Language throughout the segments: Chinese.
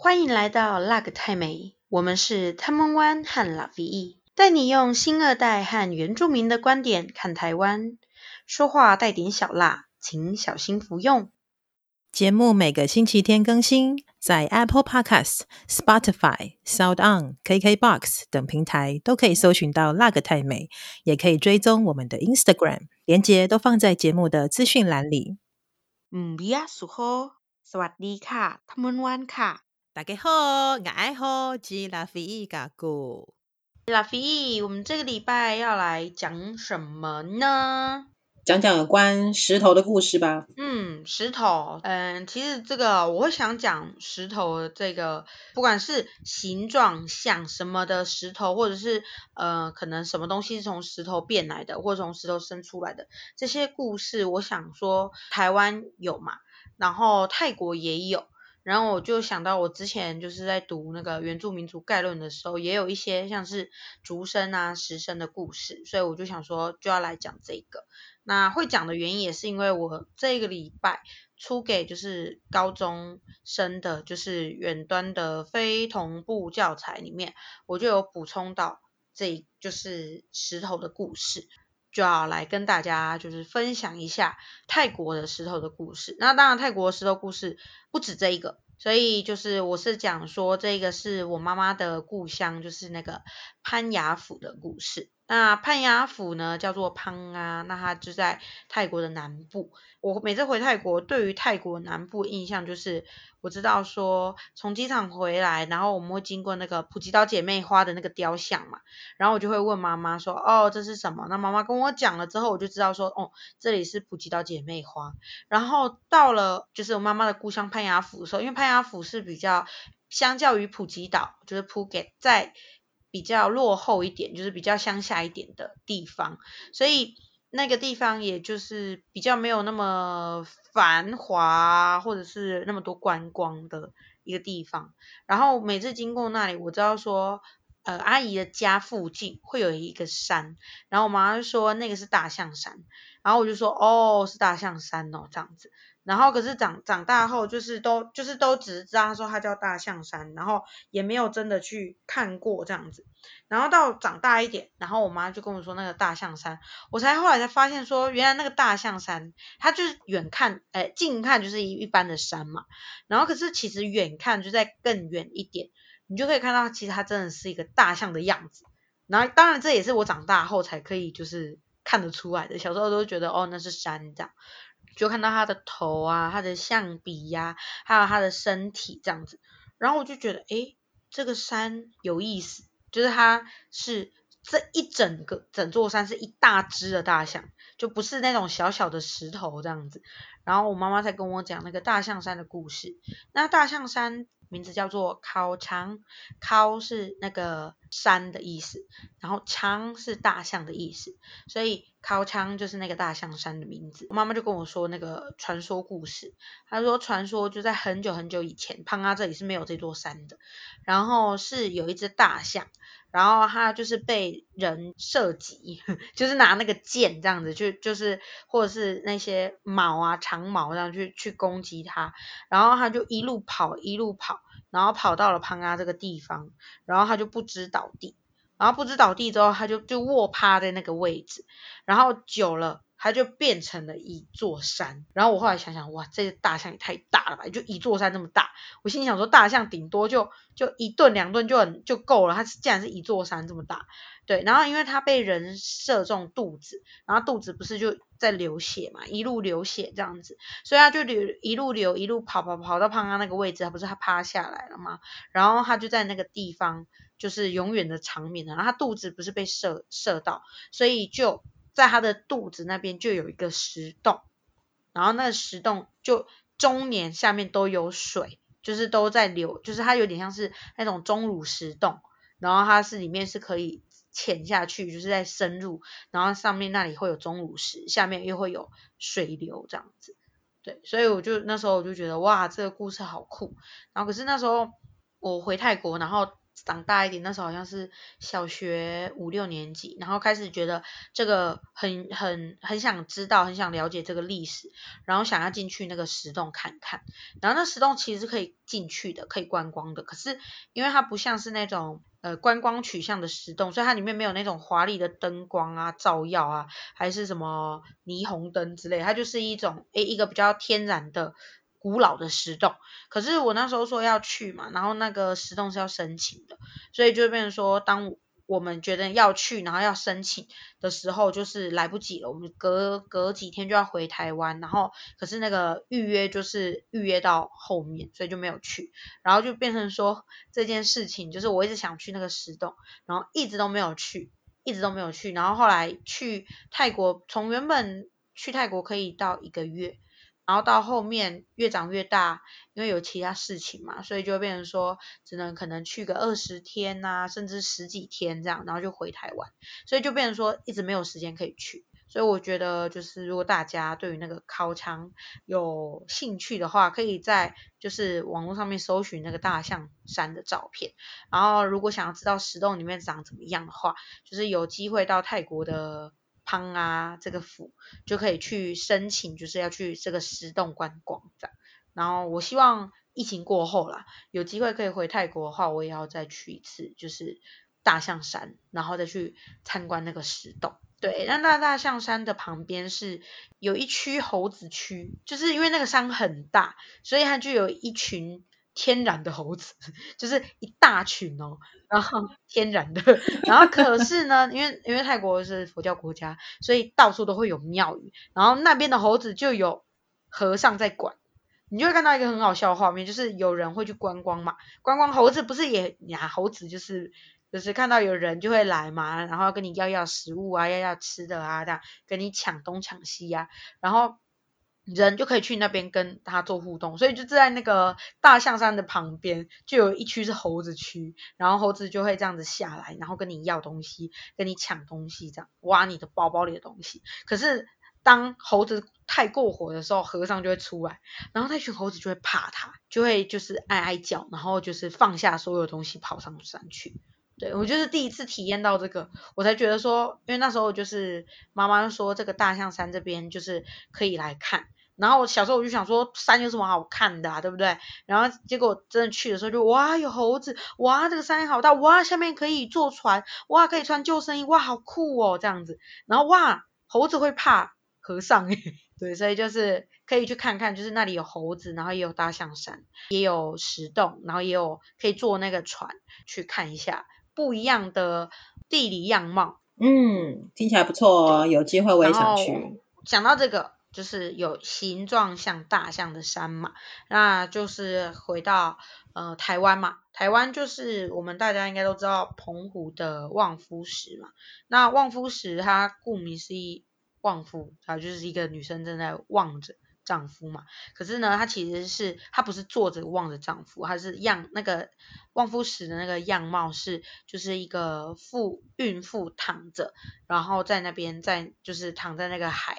欢迎来到辣个泰美，我们是汤姆湾和拉菲翼，带你用新二代和原住民的观点看台湾，说话带点小辣，请小心服用。节目每个星期天更新，在 Apple Podcast、Spotify、Sound On、KKBox 等平台都可以搜寻到辣个泰美，也可以追踪我们的 Instagram，连结都放在节目的资讯栏里。嗯，比亚苏吼，สวัสดีค่ะ，汤姆湾卡。 大家好，我爱好吉拉菲翼嘎古。拉菲翼，我们这个礼拜要来讲什么呢？讲讲有关石头的故事吧。嗯，石头，嗯，其实这个我会想讲石头的这个，不管是形状像什么的石头，或者是呃，可能什么东西是从石头变来的，或者从石头生出来的这些故事，我想说台湾有嘛，然后泰国也有。然后我就想到，我之前就是在读那个原住民族概论的时候，也有一些像是竹生啊、石生的故事，所以我就想说就要来讲这个。那会讲的原因也是因为我这个礼拜出给就是高中生的，就是远端的非同步教材里面，我就有补充到这就是石头的故事。就要来跟大家就是分享一下泰国的石头的故事。那当然，泰国的石头故事不止这一个，所以就是我是讲说这个是我妈妈的故乡，就是那个潘雅府的故事。那攀雅府呢，叫做攀啊，那它就在泰国的南部。我每次回泰国，对于泰国南部印象就是，我知道说从机场回来，然后我们会经过那个普吉岛姐妹花的那个雕像嘛，然后我就会问妈妈说，哦，这是什么？那妈妈跟我讲了之后，我就知道说，哦，这里是普吉岛姐妹花。然后到了就是我妈妈的故乡攀雅府的时候，因为攀雅府是比较相较于普吉岛，就是普吉在。比较落后一点，就是比较乡下一点的地方，所以那个地方也就是比较没有那么繁华，或者是那么多观光的一个地方。然后每次经过那里，我知道说，呃，阿姨的家附近会有一个山，然后我妈就说那个是大象山，然后我就说哦，是大象山哦，这样子。然后可是长长大后，就是都就是都只知道说它叫大象山，然后也没有真的去看过这样子。然后到长大一点，然后我妈就跟我说那个大象山，我才后来才发现说，原来那个大象山它就是远看，哎，近看就是一一般的山嘛。然后可是其实远看就在更远一点，你就可以看到其实它真的是一个大象的样子。然后当然这也是我长大后才可以就是看得出来的，小时候都觉得哦那是山这样。就看到他的头啊，他的象鼻呀、啊，还有他的身体这样子，然后我就觉得，诶，这个山有意思，就是它是这一整个整座山是一大只的大象，就不是那种小小的石头这样子。然后我妈妈才跟我讲那个大象山的故事，那大象山。名字叫做考长，考是那个山的意思，然后枪是大象的意思，所以考枪就是那个大象山的名字。我妈妈就跟我说那个传说故事，她说传说就在很久很久以前，胖阿这里是没有这座山的，然后是有一只大象。然后它就是被人射击，就是拿那个剑这样子，就就是或者是那些矛啊、长矛这样去去攻击它，然后它就一路跑一路跑，然后跑到了潘阿这个地方，然后他就不知道倒地，然后不知倒地之后，他就就卧趴在那个位置，然后久了。它就变成了一座山，然后我后来想想，哇，这个大象也太大了吧，就一座山那么大。我心里想说，大象顶多就就一顿两顿就很就够了，它竟然是一座山这么大，对。然后因为它被人射中肚子，然后肚子不是就在流血嘛，一路流血这样子，所以它就流一路流一路跑跑跑到胖胖那个位置，它不是它趴下来了吗？然后它就在那个地方就是永远的长眠了。然后它肚子不是被射射到，所以就。在他的肚子那边就有一个石洞，然后那个石洞就终年下面都有水，就是都在流，就是它有点像是那种钟乳石洞，然后它是里面是可以潜下去，就是在深入，然后上面那里会有钟乳石，下面又会有水流这样子，对，所以我就那时候我就觉得哇，这个故事好酷，然后可是那时候我回泰国，然后长大一点，那时候好像是小学五六年级，然后开始觉得这个很很很想知道，很想了解这个历史，然后想要进去那个石洞看看。然后那石洞其实是可以进去的，可以观光的。可是因为它不像是那种呃观光取向的石洞，所以它里面没有那种华丽的灯光啊、照耀啊，还是什么霓虹灯之类，它就是一种诶一个比较天然的。古老的石洞，可是我那时候说要去嘛，然后那个石洞是要申请的，所以就变成说，当我们觉得要去，然后要申请的时候，就是来不及了。我们隔隔几天就要回台湾，然后可是那个预约就是预约到后面，所以就没有去，然后就变成说这件事情，就是我一直想去那个石洞，然后一直都没有去，一直都没有去，然后后来去泰国，从原本去泰国可以到一个月。然后到后面越长越大，因为有其他事情嘛，所以就变成说只能可能去个二十天呐、甚至十几天这样，然后就回台湾，所以就变成说一直没有时间可以去。所以我觉得就是如果大家对于那个考场有兴趣的话，可以在就是网络上面搜寻那个大象山的照片。然后如果想要知道石洞里面长怎么样的话，就是有机会到泰国的。汤啊，这个府就可以去申请，就是要去这个石洞观光这样。然后我希望疫情过后啦，有机会可以回泰国的话，我也要再去一次，就是大象山，然后再去参观那个石洞。对，那那大象山的旁边是有一区猴子区，就是因为那个山很大，所以它就有一群。天然的猴子，就是一大群哦，然后天然的，然后可是呢，因为因为泰国是佛教国家，所以到处都会有庙宇，然后那边的猴子就有和尚在管，你就会看到一个很好笑的画面，就是有人会去观光嘛，观光猴子不是也呀，猴子就是就是看到有人就会来嘛，然后跟你要要食物啊，要要吃的啊，这样跟你抢东抢西呀，然后。人就可以去那边跟他做互动，所以就在那个大象山的旁边，就有一区是猴子区，然后猴子就会这样子下来，然后跟你要东西，跟你抢东西，这样挖你的包包里的东西。可是当猴子太过火的时候，和尚就会出来，然后那群猴子就会怕他，就会就是哀哀叫，然后就是放下所有东西跑上山去。对，我就是第一次体验到这个，我才觉得说，因为那时候就是妈妈说这个大象山这边就是可以来看，然后我小时候我就想说山有什么好看的啊，对不对？然后结果真的去的时候就哇有猴子，哇这个山好大，哇下面可以坐船，哇可以穿救生衣，哇好酷哦这样子，然后哇猴子会怕和尚诶，对，所以就是可以去看看，就是那里有猴子，然后也有大象山，也有石洞，然后也有可以坐那个船去看一下。不一样的地理样貌，嗯，听起来不错哦，有机会我也想去。讲到这个，就是有形状像大象的山嘛，那就是回到呃台湾嘛，台湾就是我们大家应该都知道澎湖的望夫石嘛，那望夫石它顾名思义，望夫它就是一个女生正在望着。丈夫嘛，可是呢，她其实是她不是坐着望着丈夫，她是样那个望夫石的那个样貌是就是一个妇孕妇躺着，然后在那边在就是躺在那个海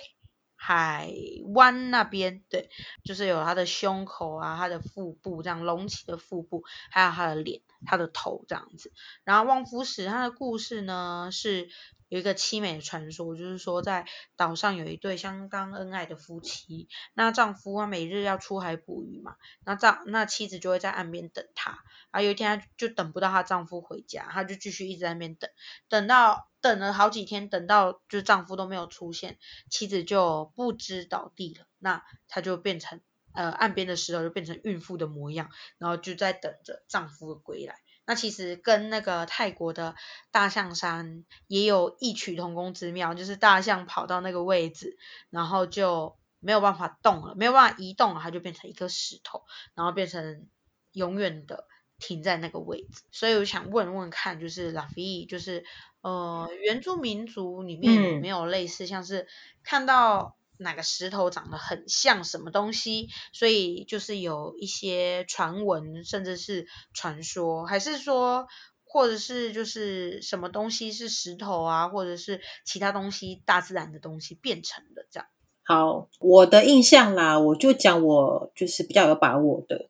海湾那边，对，就是有她的胸口啊，她的腹部这样隆起的腹部，还有她的脸、她的头这样子。然后望夫石它的故事呢是。有一个凄美的传说，就是说在岛上有一对相当恩爱的夫妻，那丈夫他每日要出海捕鱼嘛，那丈那妻子就会在岸边等他，啊有一天她就等不到她丈夫回家，她就继续一直在那边等，等到等了好几天，等到就丈夫都没有出现，妻子就不知倒地了，那她就变成呃岸边的石头就变成孕妇的模样，然后就在等着丈夫的归来。那其实跟那个泰国的大象山也有异曲同工之妙，就是大象跑到那个位置，然后就没有办法动了，没有办法移动了，它就变成一颗石头，然后变成永远的停在那个位置。所以我想问问看，就是 Lavie，就是呃原住民族里面有没有类似像是看到。哪个石头长得很像什么东西，所以就是有一些传闻，甚至是传说，还是说，或者是就是什么东西是石头啊，或者是其他东西，大自然的东西变成的这样。好，我的印象啦，我就讲我就是比较有把握的，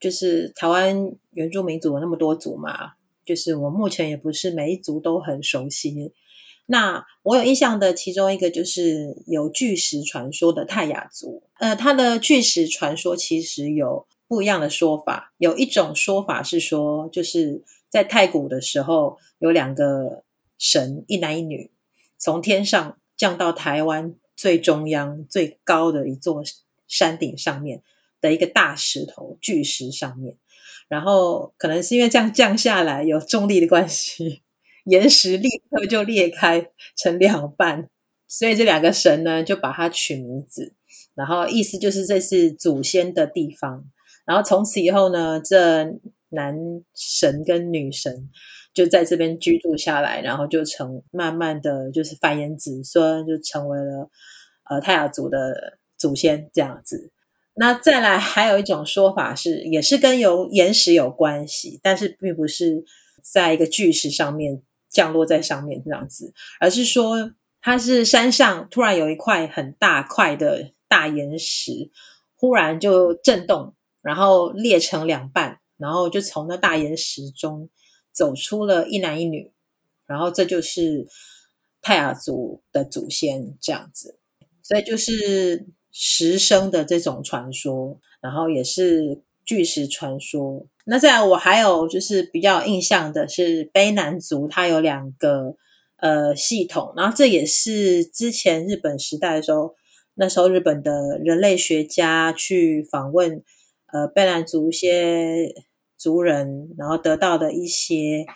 就是台湾原住民族有那么多族嘛，就是我目前也不是每一族都很熟悉。那我有印象的其中一个就是有巨石传说的泰雅族，呃，它的巨石传说其实有不一样的说法。有一种说法是说，就是在太古的时候，有两个神，一男一女，从天上降到台湾最中央最高的一座山顶上面的一个大石头巨石上面，然后可能是因为这样降下来有重力的关系。岩石立刻就裂开成两半，所以这两个神呢，就把它取名字，然后意思就是这是祖先的地方。然后从此以后呢，这男神跟女神就在这边居住下来，然后就成慢慢的就是繁衍子孙，就成为了呃泰雅族的祖先这样子。那再来还有一种说法是，也是跟有岩石有关系，但是并不是在一个巨石上面。降落在上面这样子，而是说它是山上突然有一块很大块的大岩石，忽然就震动，然后裂成两半，然后就从那大岩石中走出了一男一女，然后这就是泰雅族的祖先这样子，所以就是石生的这种传说，然后也是。巨石传说，那再来我还有就是比较印象的是卑南族，它有两个呃系统，然后这也是之前日本时代的时候，那时候日本的人类学家去访问呃卑南族一些族人，然后得到的一些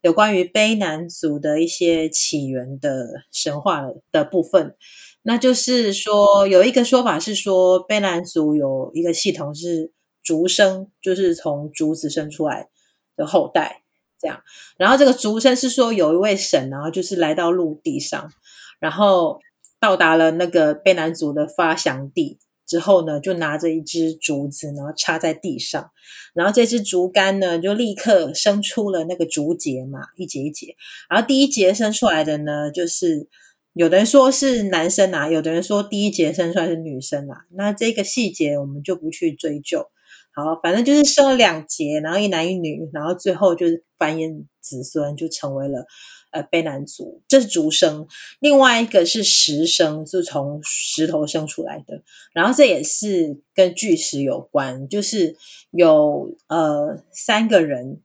有关于卑南族的一些起源的神话的部分，那就是说有一个说法是说卑南族有一个系统是。竹生就是从竹子生出来的后代，这样。然后这个竹生是说有一位神，然后就是来到陆地上，然后到达了那个卑南族的发祥地之后呢，就拿着一支竹子，然后插在地上，然后这支竹竿呢就立刻生出了那个竹节嘛，一节一节。然后第一节生出来的呢，就是有的人说是男生啊，有的人说第一节生出来是女生啊。那这个细节我们就不去追究。好，反正就是生了两节，然后一男一女，然后最后就是繁衍子孙，就成为了呃卑南族，这是竹生。另外一个是石生，是从石头生出来的，然后这也是跟巨石有关，就是有呃三个人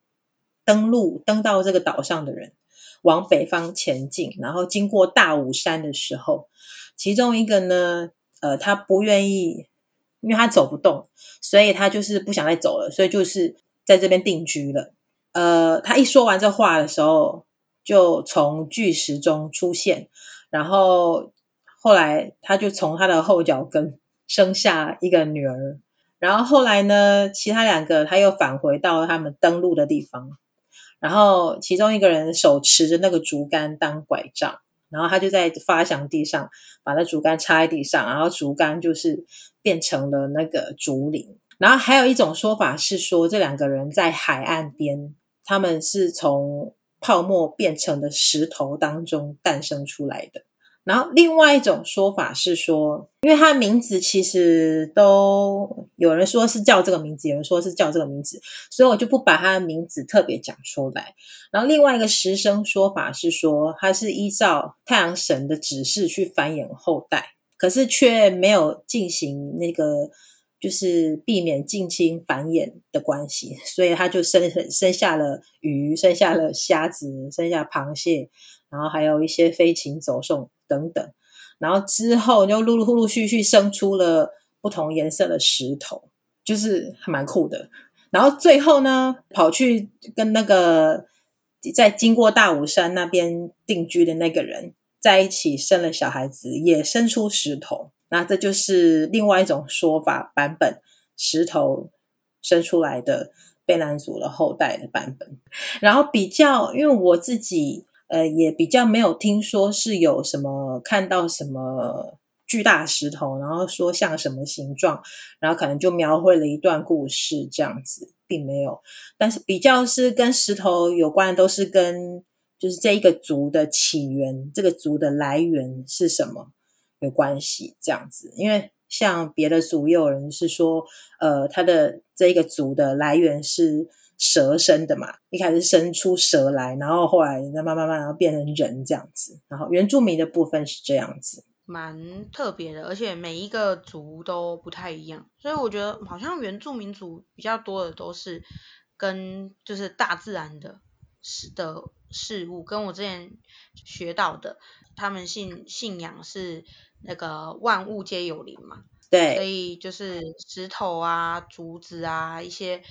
登陆登到这个岛上的人往北方前进，然后经过大武山的时候，其中一个呢，呃，他不愿意。因为他走不动，所以他就是不想再走了，所以就是在这边定居了。呃，他一说完这话的时候，就从巨石中出现，然后后来他就从他的后脚跟生下一个女儿，然后后来呢，其他两个他又返回到他们登陆的地方，然后其中一个人手持着那个竹竿当拐杖。然后他就在发祥地上把那竹竿插在地上，然后竹竿就是变成了那个竹林。然后还有一种说法是说，这两个人在海岸边，他们是从泡沫变成的石头当中诞生出来的。然后另外一种说法是说，因为他的名字其实都有人说是叫这个名字，有人说是叫这个名字，所以我就不把他的名字特别讲出来。然后另外一个石生说法是说，他是依照太阳神的指示去繁衍后代，可是却没有进行那个就是避免近亲繁衍的关系，所以他就生生下了鱼，生下了虾子，生下螃蟹。然后还有一些飞禽走兽等等，然后之后就陆陆陆续续生出了不同颜色的石头，就是还蛮酷的。然后最后呢，跑去跟那个在经过大武山那边定居的那个人在一起，生了小孩子，也生出石头。那这就是另外一种说法版本，石头生出来的卑南族的后代的版本。然后比较，因为我自己。呃，也比较没有听说是有什么看到什么巨大石头，然后说像什么形状，然后可能就描绘了一段故事这样子，并没有。但是比较是跟石头有关，都是跟就是这一个族的起源，这个族的来源是什么有关系这样子。因为像别的族也有人是说，呃，他的这一个族的来源是蛇生的嘛，一开始生出蛇来，然后后来再慢慢慢慢变成人这样子。然后原住民的部分是这样子，蛮特别的，而且每一个族都不太一样，所以我觉得好像原住民族比较多的都是跟就是大自然的事的事物，跟我之前学到的，他们信信仰是那个万物皆有灵嘛。对，所以就是石头啊、竹子啊，一些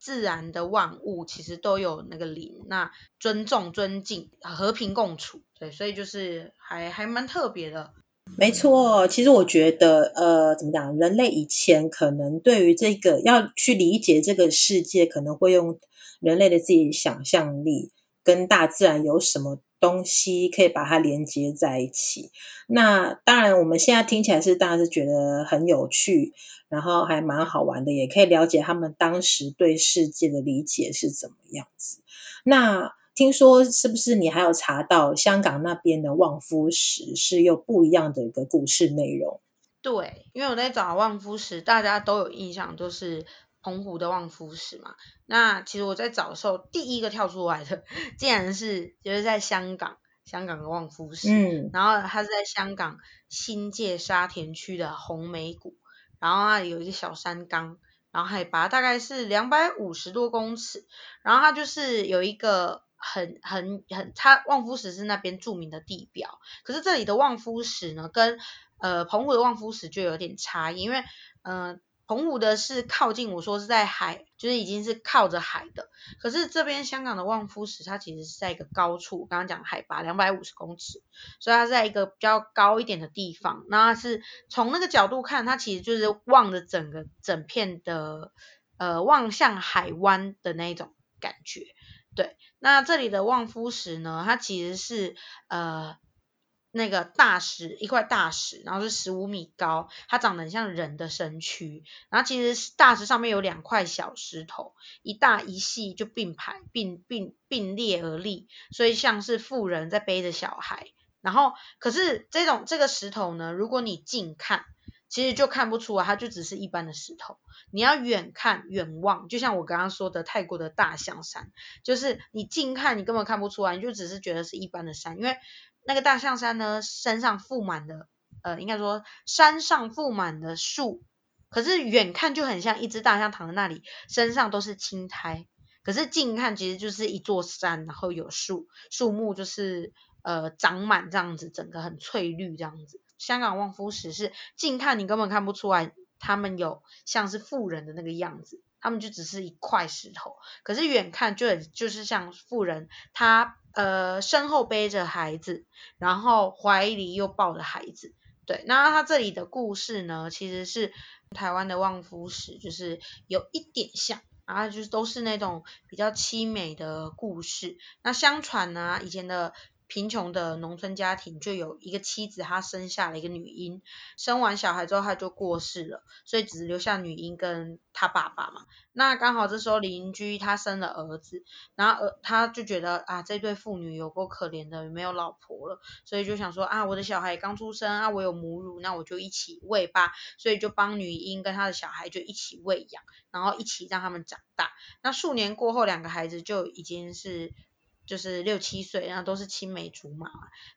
自然的万物，其实都有那个灵。那尊重、尊敬、和平共处，对，所以就是还还蛮特别的。没错，其实我觉得，呃，怎么讲？人类以前可能对于这个要去理解这个世界，可能会用人类的自己想象力，跟大自然有什么东西可以把它连接在一起。那当然，我们现在听起来是当然是觉得很有趣，然后还蛮好玩的，也可以了解他们当时对世界的理解是怎么样子。那听说是不是你还有查到香港那边的望夫石是又不一样的一个故事内容？对，因为我在找望夫石，大家都有印象，就是。澎湖的望夫石嘛，那其实我在找的时候，第一个跳出来的，竟然是就是在香港，香港的望夫石，嗯，然后它是在香港新界沙田区的红梅谷，然后那里有一个小山岗，然后海拔大概是两百五十多公尺，然后它就是有一个很很很，它望夫石是那边著名的地标，可是这里的望夫石呢，跟呃澎湖的望夫石就有点差异，因为嗯。呃澎湖的是靠近，我说是在海，就是已经是靠着海的。可是这边香港的望夫石，它其实是在一个高处，刚刚讲海拔两百五十公尺，所以它在一个比较高一点的地方。那它是从那个角度看，它其实就是望着整个整片的，呃，望向海湾的那种感觉。对，那这里的望夫石呢，它其实是呃。那个大石，一块大石，然后是十五米高，它长得很像人的身躯。然后其实大石上面有两块小石头，一大一细就并排并并并列而立，所以像是妇人在背着小孩。然后可是这种这个石头呢，如果你近看，其实就看不出来，它就只是一般的石头。你要远看远望，就像我刚刚说的泰国的大象山，就是你近看你根本看不出来，你就只是觉得是一般的山，因为。那个大象山呢，山上覆满的，呃，应该说山上覆满的树，可是远看就很像一只大象躺在那里，身上都是青苔。可是近看其实就是一座山，然后有树，树木就是呃长满这样子，整个很翠绿这样子。香港望夫石是近看你根本看不出来，他们有像是富人的那个样子，他们就只是一块石头。可是远看就很就是像富人，他。呃，身后背着孩子，然后怀里又抱着孩子，对。那他这里的故事呢，其实是台湾的望夫石，就是有一点像，然后就是都是那种比较凄美的故事。那相传呢，以前的。贫穷的农村家庭就有一个妻子，她生下了一个女婴，生完小孩之后她就过世了，所以只留下女婴跟她爸爸嘛。那刚好这时候邻居他生了儿子，然后儿他就觉得啊，这对父女有够可怜的，没有老婆了，所以就想说啊，我的小孩刚出生啊，我有母乳，那我就一起喂吧，所以就帮女婴跟她的小孩就一起喂养，然后一起让他们长大。那数年过后，两个孩子就已经是。就是六七岁，然后都是青梅竹马。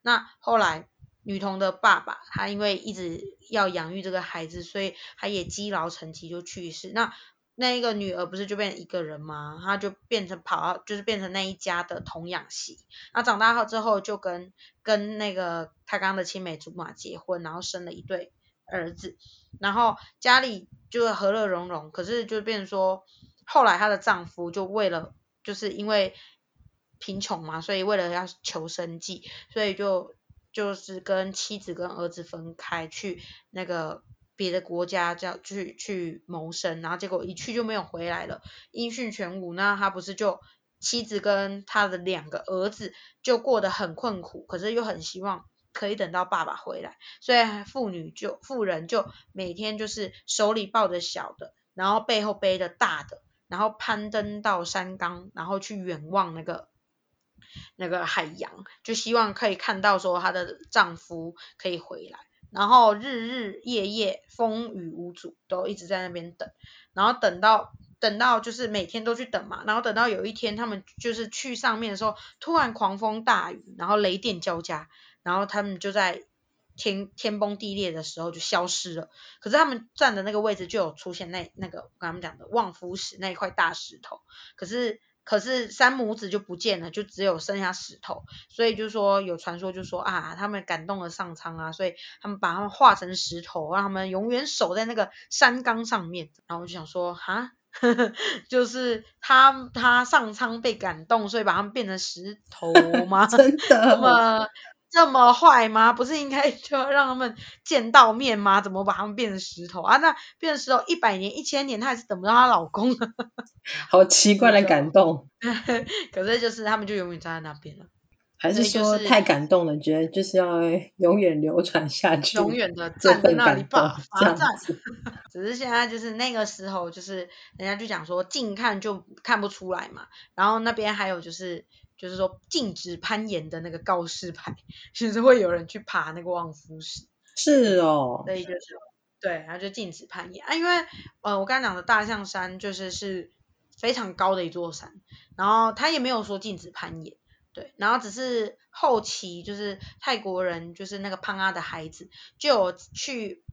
那后来女童的爸爸，他因为一直要养育这个孩子，所以他也积劳成疾就去世。那那一个女儿不是就变成一个人吗？他就变成跑到，就是变成那一家的童养媳。那长大后之后就跟跟那个他刚刚的青梅竹马结婚，然后生了一对儿子，然后家里就和乐融融。可是就变成说，后来她的丈夫就为了，就是因为。贫穷嘛，所以为了要求生计，所以就就是跟妻子跟儿子分开去那个别的国家叫去去谋生，然后结果一去就没有回来了，音讯全无。那他不是就妻子跟他的两个儿子就过得很困苦，可是又很希望可以等到爸爸回来，所以妇女就妇人就每天就是手里抱着小的，然后背后背着大的，然后攀登到山岗，然后去远望那个。那个海洋，就希望可以看到说她的丈夫可以回来，然后日日夜夜风雨无阻，都一直在那边等，然后等到等到就是每天都去等嘛，然后等到有一天他们就是去上面的时候，突然狂风大雨，然后雷电交加，然后他们就在天天崩地裂的时候就消失了。可是他们站的那个位置就有出现那那个我刚刚讲的望夫石那一块大石头，可是。可是三母子就不见了，就只有剩下石头，所以就说有传说就说啊，他们感动了上苍啊，所以他们把他们化成石头，让他们永远守在那个山岗上面。然后我就想说啊，就是他他上苍被感动，所以把他们变成石头吗？真的吗？这么坏吗？不是应该就要让他们见到面吗？怎么把他们变成石头啊？那变成石头一百年、一千年，她还是等不到她老公呢？好奇怪的感动。可是就是他们就永远站在那边了。还是说太感动了，觉得就是要永远流传下去，永远的站在那里吧，罚站。只是现在就是那个时候，就是人家就讲说近看就看不出来嘛。然后那边还有就是。就是说禁止攀岩的那个告示牌，其实会有人去爬那个望夫石。是哦，所以就是对，然后就禁止攀岩啊，因为呃我刚刚讲的大象山就是是非常高的一座山，然后他也没有说禁止攀岩，对，然后只是后期就是泰国人就是那个胖阿的孩子就有去。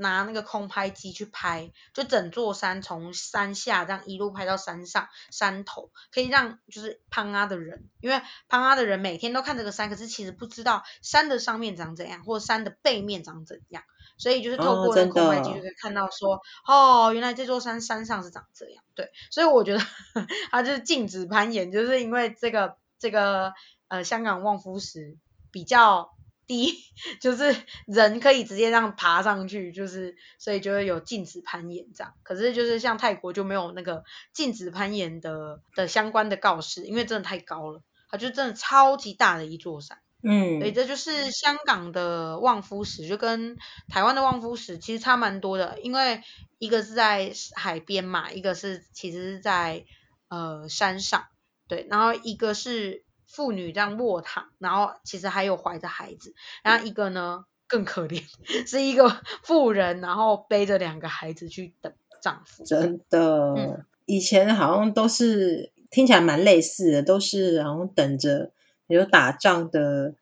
拿那个空拍机去拍，就整座山从山下这样一路拍到山上山头，可以让就是攀阿的人，因为攀阿的人每天都看这个山，可是其实不知道山的上面长怎样，或者山的背面长怎样，所以就是透过那个空拍机就可以看到说，哦，哦，原来这座山山上是长这样，对，所以我觉得 他就是禁止攀岩，就是因为这个这个呃香港望夫石比较。第一 就是人可以直接这样爬上去，就是所以就会有禁止攀岩这样。可是就是像泰国就没有那个禁止攀岩的的相关的告示，因为真的太高了，它就真的超级大的一座山。嗯，所以这就是香港的望夫石，就跟台湾的望夫石其实差蛮多的，因为一个是在海边嘛，一个是其实是在呃山上，对，然后一个是。妇女这样卧躺，然后其实还有怀着孩子，然后一个呢更可怜，是一个妇人，然后背着两个孩子去等丈夫。真的，嗯、以前好像都是听起来蛮类似的，都是好像等着有打仗的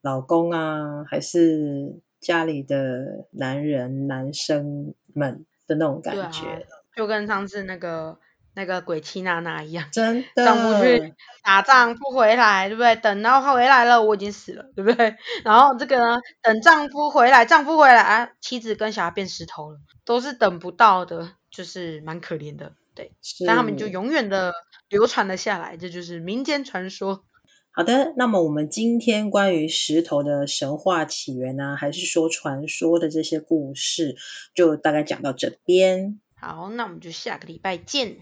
老公啊，还是家里的男人男生们的那种感觉，啊、就跟上次那个。那个鬼妻娜娜一样，真 的，去打仗不回来，对不对？等到回来了，我已经死了，对不对？然后这个呢，等丈夫回来，丈夫回来啊，妻子跟小孩变石头了，都是等不到的，就是蛮可怜的，对。但他们就永远的流传了下来，这就是民间传说。好的，那么我们今天关于石头的神话起源呢、啊，还是说传说的这些故事，就大概讲到这边。好，那我们就下个礼拜见。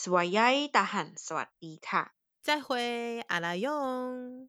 สวัสดี大汉，สวัสดีค่ะ，再会，阿拉勇。